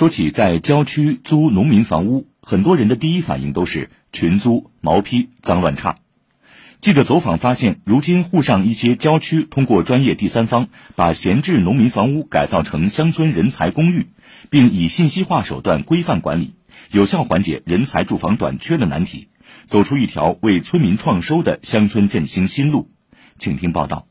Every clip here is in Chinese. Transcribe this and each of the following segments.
说起在郊区租农民房屋，很多人的第一反应都是群租、毛坯、脏乱差。记者走访发现，如今沪上一些郊区通过专业第三方把闲置农民房屋改造成乡村人才公寓，并以信息化手段规范管理，有效缓解人才住房短缺的难题，走出一条为村民创收的乡村振兴新路。请听报道。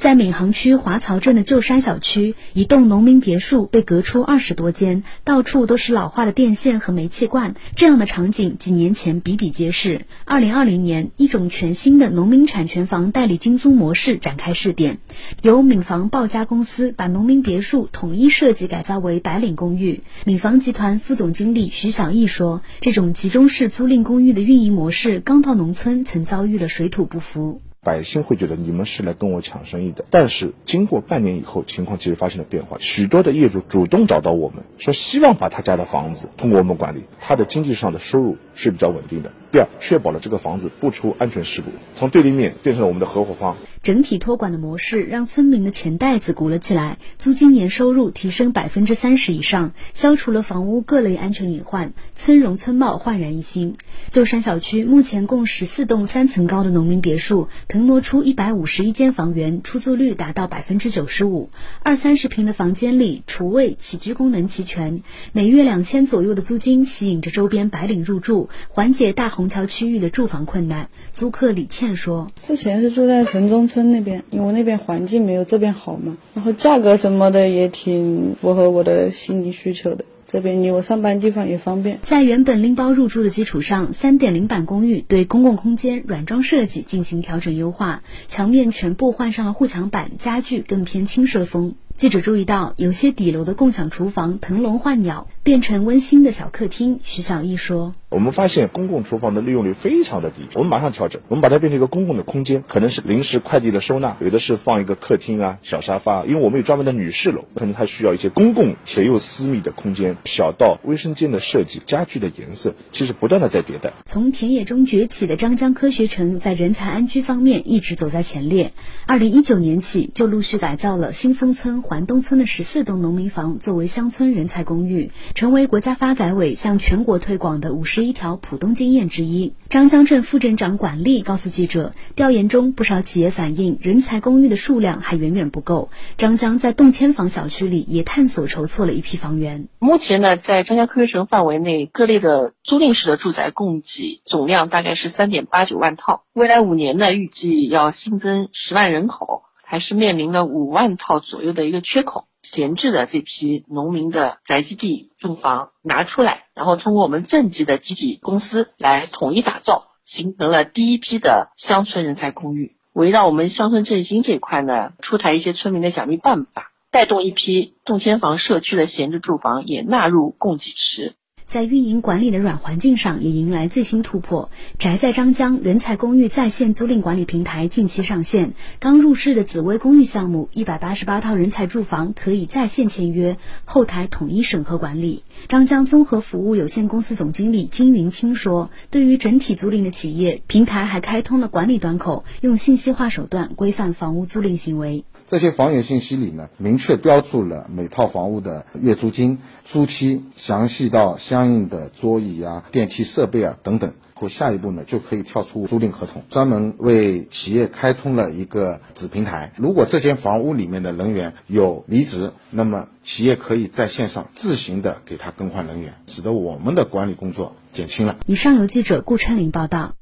在闵行区华漕镇的旧山小区，一栋农民别墅被隔出二十多间，到处都是老化的电线和煤气罐。这样的场景几年前比比皆是。二零二零年，一种全新的农民产权房代理精租模式展开试点，由闵房报家公司把农民别墅统一设计改造为白领公寓。闵房集团副总经理徐小义说：“这种集中式租赁公寓的运营模式，刚到农村曾遭遇了水土不服。”百姓会觉得你们是来跟我抢生意的，但是经过半年以后，情况其实发生了变化。许多的业主主动找到我们，说希望把他家的房子通过我们管理，他的经济上的收入是比较稳定的。第二，确保了这个房子不出安全事故，从对立面变成了我们的合伙方。整体托管的模式让村民的钱袋子鼓了起来，租金年收入提升百分之三十以上，消除了房屋各类安全隐患，村容村貌焕然一新。旧山小区目前共十四栋三层高的农民别墅，腾挪出一百五十一间房源，出租率达到百分之九十五。二三十平的房间里，厨卫、起居功能齐全，每月两千左右的租金吸引着周边白领入住，缓解大虹桥区域的住房困难。租客李倩说：“之前是住在城中。”村那边，因为那边环境没有这边好嘛，然后价格什么的也挺符合我的心理需求的。这边离我上班地方也方便。在原本拎包入住的基础上，三点零版公寓对公共空间软装设计进行调整优化，墙面全部换上了护墙板，家具更偏轻奢风。记者注意到，有些底楼的共享厨房腾笼换鸟，变成温馨的小客厅。徐小艺说：“我们发现公共厨房的利用率非常的低，我们马上调整，我们把它变成一个公共的空间，可能是临时快递的收纳，有的是放一个客厅啊、小沙发。因为我们有专门的女士楼，可能它需要一些公共且又私密的空间，小到卫生间的设计、家具的颜色，其实不断的在迭代。从田野中崛起的张江科学城，在人才安居方面一直走在前列。二零一九年起，就陆续改造了新丰村。”环东村的十四栋农民房作为乡村人才公寓，成为国家发改委向全国推广的五十一条浦东经验之一。张江镇副镇长管丽告诉记者，调研中不少企业反映，人才公寓的数量还远远不够。张江在动迁房小区里也探索筹措了一批房源。目前呢，在张江科学城范围内，各类的租赁式的住宅供给总量大概是三点八九万套，未来五年呢，预计要新增十万人口。还是面临了五万套左右的一个缺口，闲置的这批农民的宅基地住房拿出来，然后通过我们镇级的集体公司来统一打造，形成了第一批的乡村人才公寓。围绕我们乡村振兴这块呢，出台一些村民的奖励办法，带动一批动迁房社区的闲置住房也纳入供给池。在运营管理的软环境上也迎来最新突破。宅在张江人才公寓在线租赁管理平台近期上线，刚入市的紫薇公寓项目一百八十八套人才住房可以在线签约，后台统一审核管理。张江综合服务有限公司总经理金云清说：“对于整体租赁的企业，平台还开通了管理端口，用信息化手段规范房屋租赁行为。这些房源信息里呢，明确标注了每套房屋的月租金、租期，详细到相。”应的桌椅啊、电器设备啊等等，或下一步呢就可以跳出租赁合同，专门为企业开通了一个子平台。如果这间房屋里面的人员有离职，那么企业可以在线上自行的给他更换人员，使得我们的管理工作减轻了。以上由记者顾春林报道。